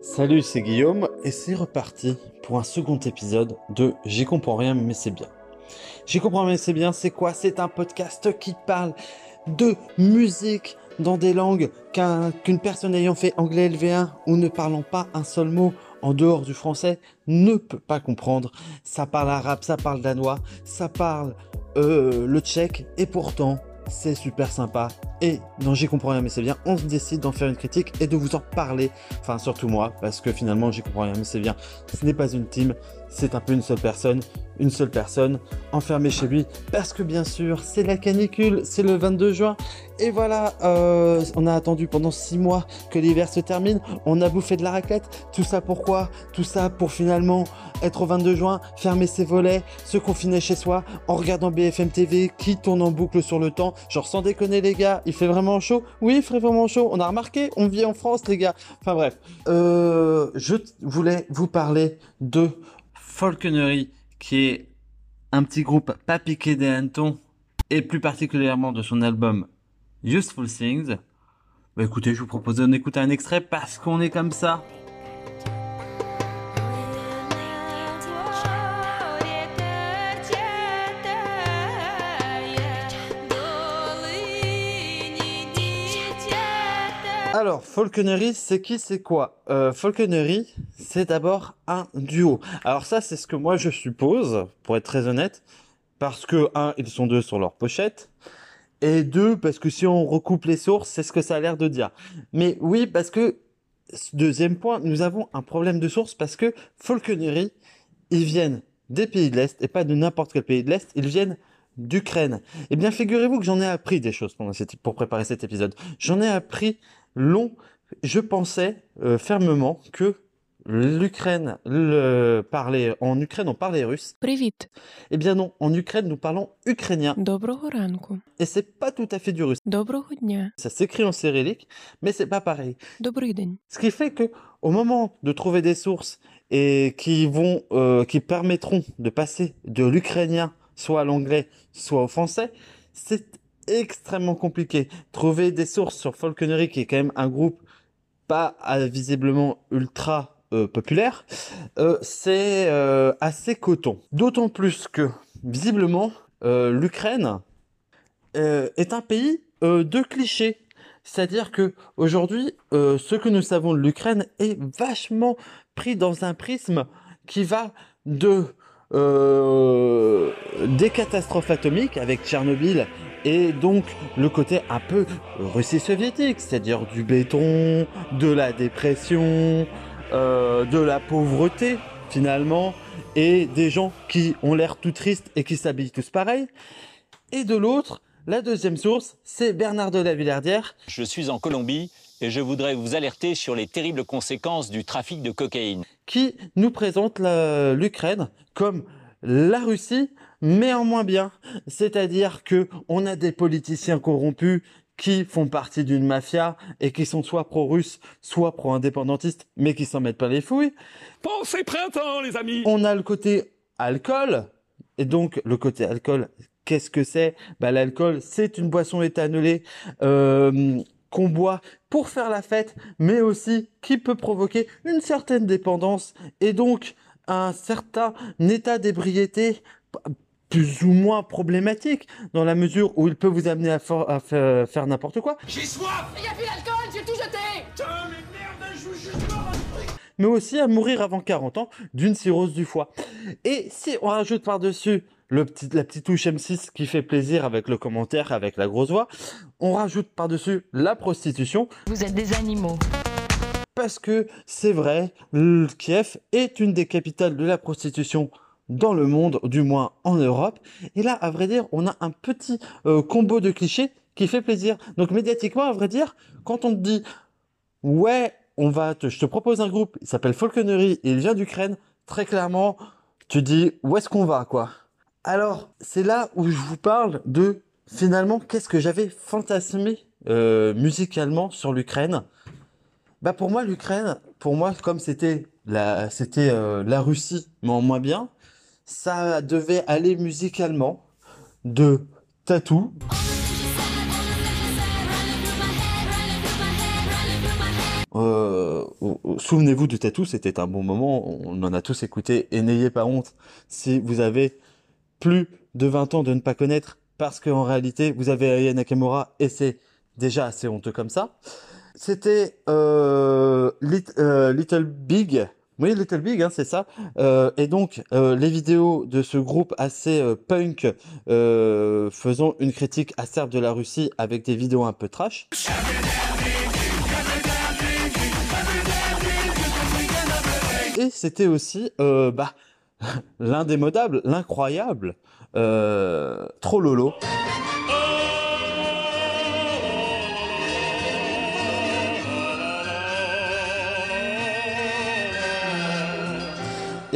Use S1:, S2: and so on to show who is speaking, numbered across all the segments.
S1: Salut, c'est Guillaume et c'est reparti pour un second épisode de J'y comprends rien mais c'est bien. J'y comprends mais c'est bien, c'est quoi? C'est un podcast qui parle de musique dans des langues qu'une personne ayant fait anglais LV1 ou ne parlant pas un seul mot en dehors du français ne peut pas comprendre. Ça parle arabe, ça parle danois, ça parle euh, le tchèque et pourtant c'est super sympa. Et non, j'y comprends rien, mais c'est bien. On se décide d'en faire une critique et de vous en parler. Enfin, surtout moi, parce que finalement, j'y comprends rien, mais c'est bien. Ce n'est pas une team, c'est un peu une seule personne. Une seule personne enfermée chez lui. Parce que bien sûr, c'est la canicule, c'est le 22 juin. Et voilà, euh, on a attendu pendant 6 mois que l'hiver se termine. On a bouffé de la raclette. Tout ça pourquoi Tout ça pour finalement être au 22 juin, fermer ses volets, se confiner chez soi en regardant BFM TV qui tourne en boucle sur le temps. Genre sans déconner les gars, il fait vraiment chaud. Oui, il fait vraiment chaud. On a remarqué, on vit en France les gars. Enfin bref, euh, je voulais vous parler de Falconerie, qui est un petit groupe pas piqué des hannetons, et plus particulièrement de son album Useful Things. Bah écoutez, je vous propose d'en écouter un extrait parce qu'on est comme ça. Alors, Falconery, c'est qui, c'est quoi? Euh, c'est d'abord un duo. Alors ça, c'est ce que moi je suppose, pour être très honnête, parce que, un, ils sont deux sur leur pochette, et deux, parce que si on recoupe les sources, c'est ce que ça a l'air de dire. Mais oui, parce que, deuxième point, nous avons un problème de source, parce que Falconery, ils viennent des pays de l'Est, et pas de n'importe quel pays de l'Est, ils viennent d'Ukraine. Eh bien, figurez-vous que j'en ai appris des choses pour préparer cet épisode. J'en ai appris long. Je pensais euh, fermement que l'Ukraine le parlait en Ukraine on parlait russe.
S2: Привіт.
S1: Eh bien non, en Ukraine nous parlons ukrainien.
S2: Доброго ранку.
S1: Et c'est pas tout à fait du russe.
S2: Доброго дня.
S1: Ça s'écrit en cyrillique, mais c'est pas pareil.
S2: Добрий день.
S1: Ce qui fait que au moment de trouver des sources et qui vont euh, qui permettront de passer de l'ukrainien soit à l'anglais, soit au français, c'est extrêmement compliqué. Trouver des sources sur Falconery, qui est quand même un groupe pas euh, visiblement ultra euh, populaire, euh, c'est assez coton. D'autant plus que, visiblement, l'Ukraine est un pays de clichés. C'est-à-dire que aujourd'hui, ce que nous savons de l'Ukraine est vachement pris dans un prisme qui va de des catastrophes atomiques avec Tchernobyl et donc le côté un peu Russie soviétique, c'est-à-dire du béton, de la dépression, euh, de la pauvreté finalement, et des gens qui ont l'air tout tristes et qui s'habillent tous pareil. Et de l'autre, la deuxième source, c'est Bernard de la Villardière.
S3: Je suis en Colombie et je voudrais vous alerter sur les terribles conséquences du trafic de cocaïne.
S1: Qui nous présente l'Ukraine comme la Russie, mais en moins bien. C'est-à-dire que on a des politiciens corrompus qui font partie d'une mafia et qui sont soit pro-russes, soit pro-indépendantistes, mais qui s'en mettent pas les fouilles.
S4: Pensez printemps, les amis
S1: On a le côté alcool, et donc le côté alcool, qu'est-ce que c'est? Bah l'alcool, c'est une boisson éthanolée euh, qu'on boit pour faire la fête, mais aussi qui peut provoquer une certaine dépendance, et donc un certain état d'ébriété plus ou moins problématique dans la mesure où il peut vous amener à, faire n'importe quoi.
S4: J'ai soif
S5: Il a plus d'alcool, j'ai tout jeté
S4: Putain, mais merde, je veux juste boire un truc
S1: Mais aussi à mourir avant 40 ans d'une cirrhose du foie. Et si on rajoute par-dessus le petit, la petite touche M6 qui fait plaisir avec le commentaire, avec la grosse voix, on rajoute par-dessus la prostitution.
S2: Vous êtes des animaux
S1: parce que c'est vrai, Kiev est une des capitales de la prostitution dans le monde, du moins en Europe. Et là, à vrai dire, on a un petit euh, combo de clichés qui fait plaisir. Donc médiatiquement, à vrai dire, quand on te dit ouais, on va te, je te propose un groupe, il s'appelle Falconery il vient d'Ukraine, très clairement, tu dis où est-ce qu'on va quoi? Alors c'est là où je vous parle de finalement qu'est-ce que j'avais fantasmé euh, musicalement sur l'Ukraine. Bah pour moi l'Ukraine, pour moi comme c'était la c'était euh, la Russie mais en moins bien, ça devait aller musicalement de Tattoo euh, souvenez-vous du tatou, c'était un bon moment, on en a tous écouté, et n'ayez pas honte si vous avez plus de 20 ans de ne pas connaître, parce qu'en réalité, vous avez Aya Nakamura, et c'est déjà assez honteux comme ça. C'était euh, Lit- euh, Little Big, oui, Little Big, hein, c'est ça. Euh, et donc, euh, les vidéos de ce groupe assez euh, punk faisant une critique acerbe de la Russie avec des vidéos un peu trash. Et c'était aussi bah, l'indémodable, l'incroyable, trop lolo.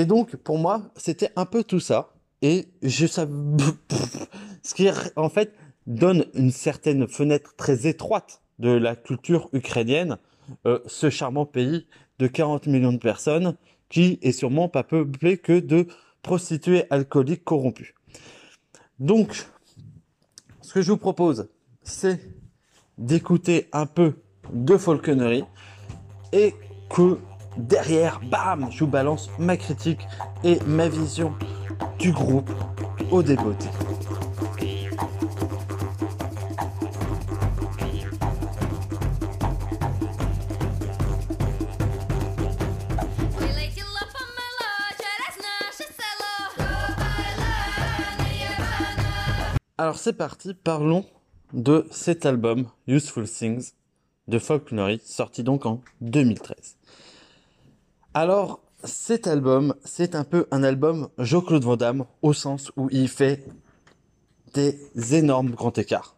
S1: Et donc, pour moi, c'était un peu tout ça. Et je savais... Ce qui, en fait, donne une certaine fenêtre très étroite de la culture ukrainienne, euh, ce charmant pays de 40 millions de personnes qui est sûrement pas peuplé que de prostituées alcooliques corrompues. Donc, ce que je vous propose, c'est d'écouter un peu de folconnerie et que derrière, bam, je vous balance ma critique et ma vision du groupe au débeauté. Alors c'est parti, parlons de cet album Useful Things de Faulknery, sorti donc en 2013. Alors cet album, c'est un peu un album Jean-Claude Van Damme au sens où il fait des énormes grands écarts.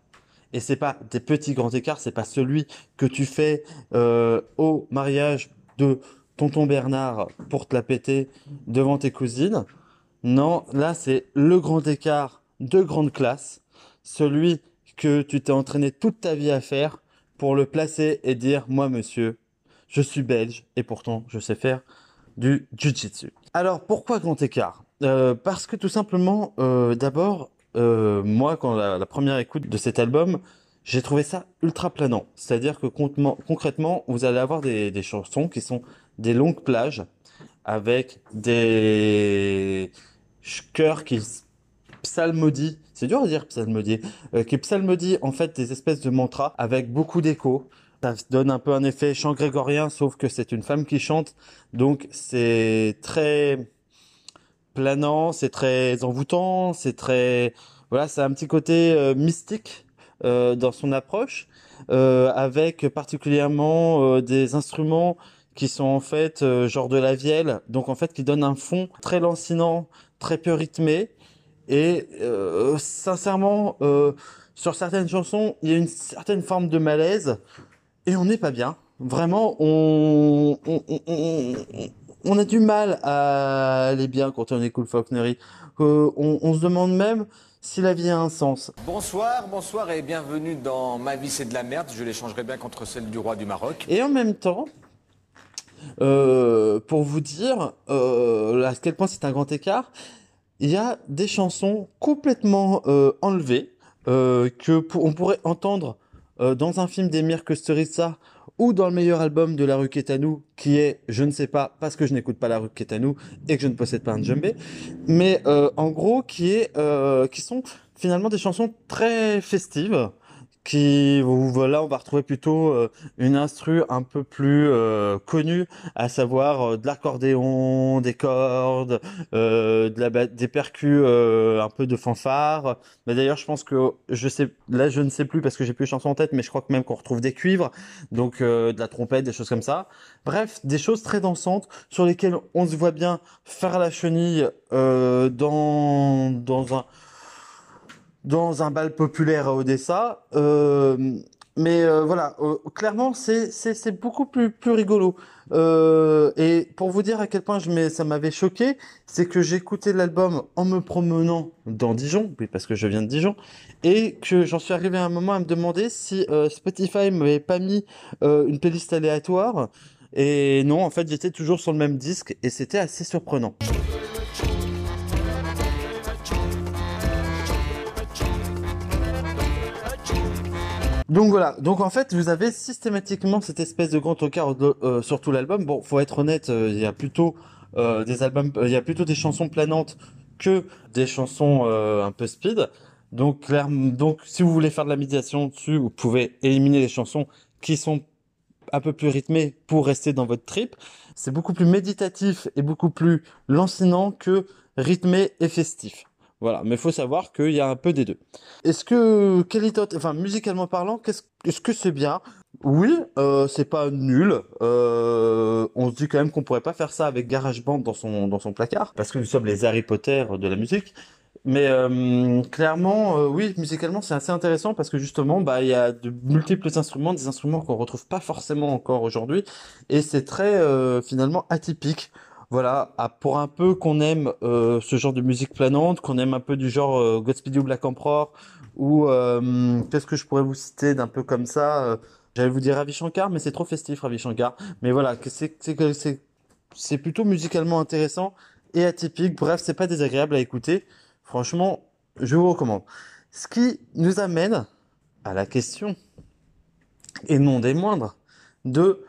S1: Et c'est pas des petits grands écarts, c'est pas celui que tu fais euh, au mariage de tonton Bernard pour te la péter devant tes cousines. Non, là c'est le grand écart de grande classe, celui que tu t'es entraîné toute ta vie à faire pour le placer et dire moi monsieur, je suis belge et pourtant je sais faire du jiu-jitsu. Alors pourquoi grand écart? Euh, Parce que tout simplement, euh, d'abord, euh, moi quand la, première écoute de cet album, j'ai trouvé ça ultra planant. C'est-à-dire que concrètement- vous allez avoir des, chansons qui sont des longues plages avec des ch- chœurs qui psalmodient, c'est dur à dire psalmodier, euh, qui psalmodient en fait des espèces de mantras avec beaucoup d'écho. Ça donne un peu un effet chant grégorien, sauf que c'est une femme qui chante, donc c'est très planant, c'est très envoûtant, c'est très voilà, c'est un petit côté euh, mystique euh, dans son approche, euh, avec particulièrement euh, des instruments qui sont en fait euh, genre de la vielle, donc en fait qui donnent un fond très lancinant, très peu rythmé, et sincèrement, sur certaines chansons, il y a une certaine forme de malaise, et on n'est pas bien. Vraiment, on, on, on, on- on a du mal à aller bien quand on écoute Faulknery. Euh, on, on se demande même si la vie a un sens.
S6: Bonsoir, bonsoir et bienvenue dans Ma vie c'est de la merde. Je l'échangerai bien contre celle du roi du Maroc.
S1: Et en même temps, euh, pour vous dire euh, à quel point c'est un grand écart, il y a des chansons complètement euh, enlevées que pour- on pourrait entendre euh, dans un film d'Emir Kusturica ou dans le meilleur album de La Rue Quétanou, qui est, je ne sais pas, parce que je n'écoute pas La Rue Quétanou et que je ne possède pas un djembé, mais euh, en gros qui est, euh, qui sont finalement des chansons très festives, qui, où, voilà, on va retrouver plutôt euh, une instru un peu plus euh, connue, à savoir euh, de l'accordéon, des cordes, euh, de la des percus, euh, un peu de fanfare. Mais d'ailleurs, je pense que je sais, là, je ne sais plus parce que j'ai plus les chansons en tête, mais je crois que même qu'on retrouve des cuivres, donc euh, de la trompette, des choses comme ça. Bref, des choses très dansantes sur lesquelles on se voit bien faire la chenille dans dans un dans un bal populaire à Odessa. Euh, mais euh, voilà, euh, clairement, c'est beaucoup plus rigolo. Euh, et pour vous dire à quel point ça m'avait choqué, c'est que écouté l'album en me promenant dans Dijon, oui parce que je viens de Dijon, et que j'en suis arrivé à un moment à me demander si Spotify m'avait pas mis une playlist aléatoire. Et non, en fait, j'étais toujours sur le même disque et c'était assez surprenant. Donc voilà, donc en fait vous avez systématiquement cette espèce de grand encart de- euh, sur tout l'album. Bon, faut être honnête, euh, il y a plutôt euh, des albums, euh, il y a plutôt des chansons planantes que des chansons un peu speed. Donc clairement, donc si vous voulez faire de la médiation dessus, vous pouvez éliminer les chansons qui sont un peu plus rythmées pour rester dans votre trip. C'est beaucoup plus méditatif et beaucoup plus lancinant que rythmé et festif. Voilà, mais faut savoir qu'il y a un peu des deux. Est-ce que qualité, enfin musicalement parlant, qu'est-ce, est-ce que c'est bien? Oui, euh, c'est pas nul. Euh, on se dit quand même qu'on pourrait pas faire ça avec GarageBand dans son dans son placard, parce que nous sommes les Harry Potter de la musique. Mais euh, clairement, euh, oui, musicalement, c'est assez intéressant parce que justement, bah, il y a de multiples instruments, des instruments qu'on retrouve pas forcément encore aujourd'hui, et c'est très euh, finalement atypique. Voilà, pour un peu qu'on aime euh, ce genre de musique planante, qu'on aime un peu du genre euh, Godspeed You Black Emperor, ou euh, qu'est-ce que je pourrais vous citer d'un peu comme ça euh, J'allais vous dire Ravi Shankar, mais c'est trop festif Ravi Shankar. Mais voilà, c'est plutôt musicalement intéressant et atypique. Bref, c'est pas désagréable à écouter. Franchement, je vous recommande. Ce qui nous amène à la question, et non des moindres, de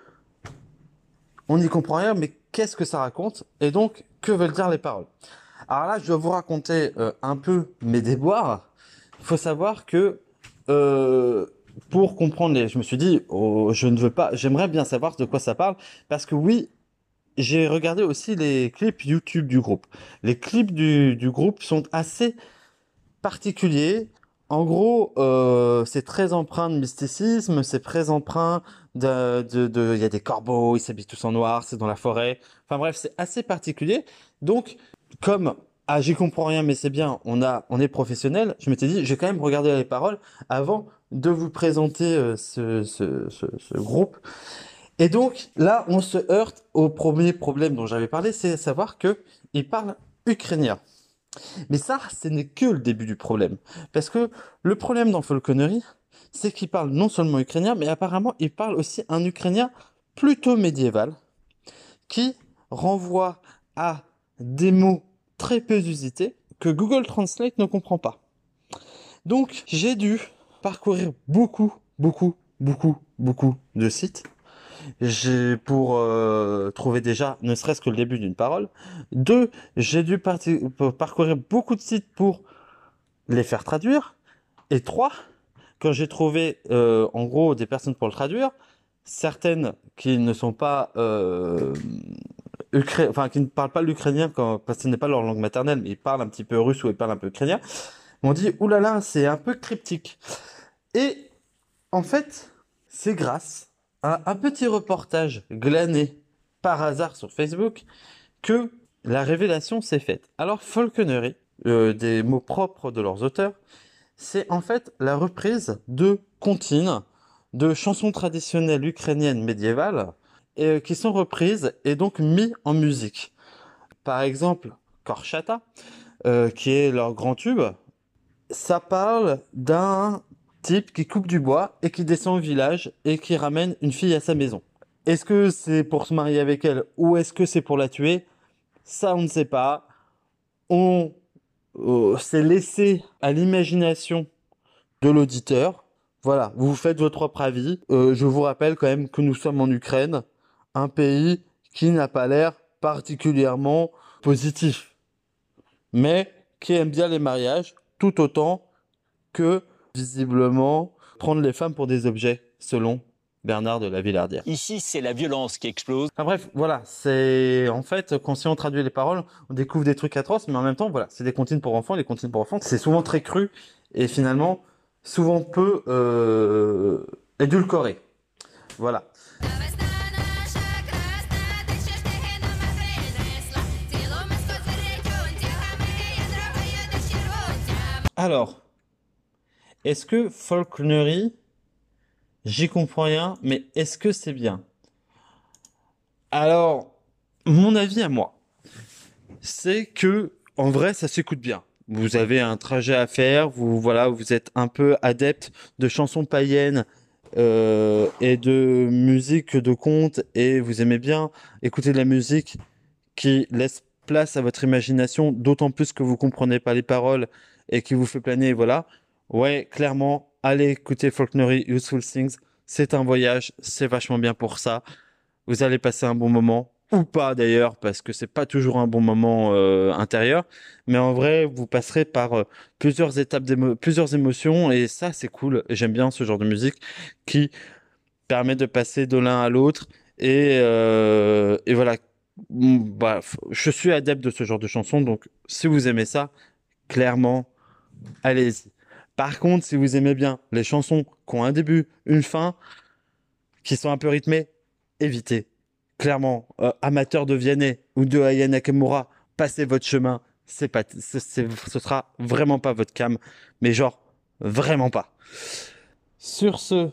S1: on n'y comprend rien, mais qu'est-ce que ça raconte Et donc, que veulent dire les paroles? Alors là, je dois vous raconter euh, un peu mes déboires. Il faut savoir que euh, pour comprendre les, je me suis dit, oh, je ne veux pas, j'aimerais bien savoir de quoi ça parle, parce que oui, j'ai regardé aussi les clips YouTube du groupe. Les clips du, du groupe sont assez particuliers. En gros, euh, c'est très empreint de mysticisme, c'est très empreint de, il y a des corbeaux, ils s'habillent tous en noir, c'est dans la forêt. Enfin bref, c'est assez particulier. Donc, comme ah j'y comprends rien, mais c'est bien, on a, on est professionnel. Je m'étais dit, j'ai quand même regardé les paroles avant de vous présenter euh, ce groupe. Et donc là, on se heurte au premier problème dont j'avais parlé, c'est savoir que ils parlent ukrainien. Mais ça, ce n'est que le début du problème. Parce que le problème dans Falconerie, c'est qu'il parle non seulement ukrainien, mais apparemment, il parle aussi un ukrainien plutôt médiéval, qui renvoie à des mots très peu usités que Google Translate ne comprend pas. Donc, j'ai dû parcourir beaucoup, beaucoup, beaucoup, beaucoup de sites j'ai pour euh, trouver déjà ne serait-ce que le début d'une parole. Deux, j'ai dû parcourir beaucoup de sites pour les faire traduire. Et trois, quand j'ai trouvé euh, en gros des personnes pour le traduire, certaines qui ne euh, parlent pas l'ukrainien parce que ce n'est pas leur langue maternelle, mais ils parlent un petit peu russe ou ils parlent un peu ukrainien, m'ont dit oulala, c'est un peu cryptique. Et en fait, c'est grâce à un petit reportage glané par hasard sur Facebook que la révélation s'est faite. Alors, Falconerie, euh, des mots propres de leurs auteurs, c'est en fait la reprise de comptines, de chansons traditionnelles ukrainiennes médiévales, et, euh, qui sont reprises et donc mis en musique. Par exemple, Korchata, euh, qui est leur grand tube, ça parle d'un type qui coupe du bois et qui descend au village et qui ramène une fille à sa maison. Est-ce que c'est pour se marier avec elle ou est-ce que c'est pour la tuer? Ça, on ne sait pas. On s'est laissé à l'imagination de l'auditeur. Voilà, vous faites votre propre avis. Euh, je vous rappelle quand même que nous sommes en Ukraine, un pays qui n'a pas l'air particulièrement positif, mais qui aime bien les mariages tout autant que visiblement prendre les femmes pour des objets, selon Bernard de la Villardière.
S3: Ici, c'est la violence qui explose.
S1: Enfin, bref, voilà, c'est en fait quand si on traduit les paroles, on découvre des trucs atroces, mais en même temps, voilà, c'est des comptines pour enfants, les comptines pour enfants, c'est souvent très cru et finalement souvent peu euh, édulcoré. Voilà. Alors, est-ce que Faulknery j'y comprends rien, mais est-ce que c'est bien? Alors, mon avis à moi, c'est que en vrai, ça s'écoute bien. Vous avez un trajet à faire, vous voilà, vous êtes un peu adepte de chansons païennes euh, et de musique de contes et vous aimez bien écouter de la musique qui laisse place à votre imagination, d'autant plus que vous comprenez pas les paroles et qui vous fait planer, voilà. Ouais, clairement, allez écouter Faulknery Useful Things. C'est un voyage, c'est vachement bien pour ça. Vous allez passer un bon moment ou pas d'ailleurs parce que c'est pas toujours un bon moment euh, intérieur, mais en vrai vous passerez par euh, plusieurs étapes plusieurs émotions et ça c'est cool. J'aime bien ce genre de musique qui permet de passer de l'un à l'autre et euh, voilà. Je suis adepte de ce genre de chansons donc si vous aimez ça, clairement allez-y. Par contre, si vous aimez bien les chansons qui ont un début, une fin, qui sont un peu rythmées, évitez. Clairement, euh, amateur de Vianney ou de Aya Nakamura, passez votre chemin. C'est pas, ce sera vraiment pas votre cam, mais genre vraiment pas. Sur ce,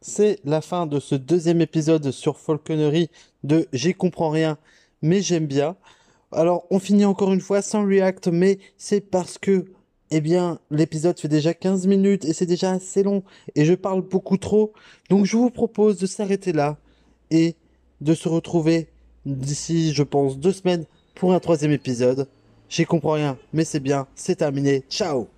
S1: c'est la fin de ce deuxième épisode sur Falconerie de J'y comprends rien, mais j'aime bien. Alors, on finit encore une fois sans react, mais c'est parce que, eh bien, l'épisode fait déjà 15 minutes et c'est déjà assez long et je parle beaucoup trop. Donc, je vous propose de s'arrêter là et de se retrouver d'ici, je pense, deux semaines pour un troisième épisode. J'y comprends rien, mais c'est bien, c'est terminé. Ciao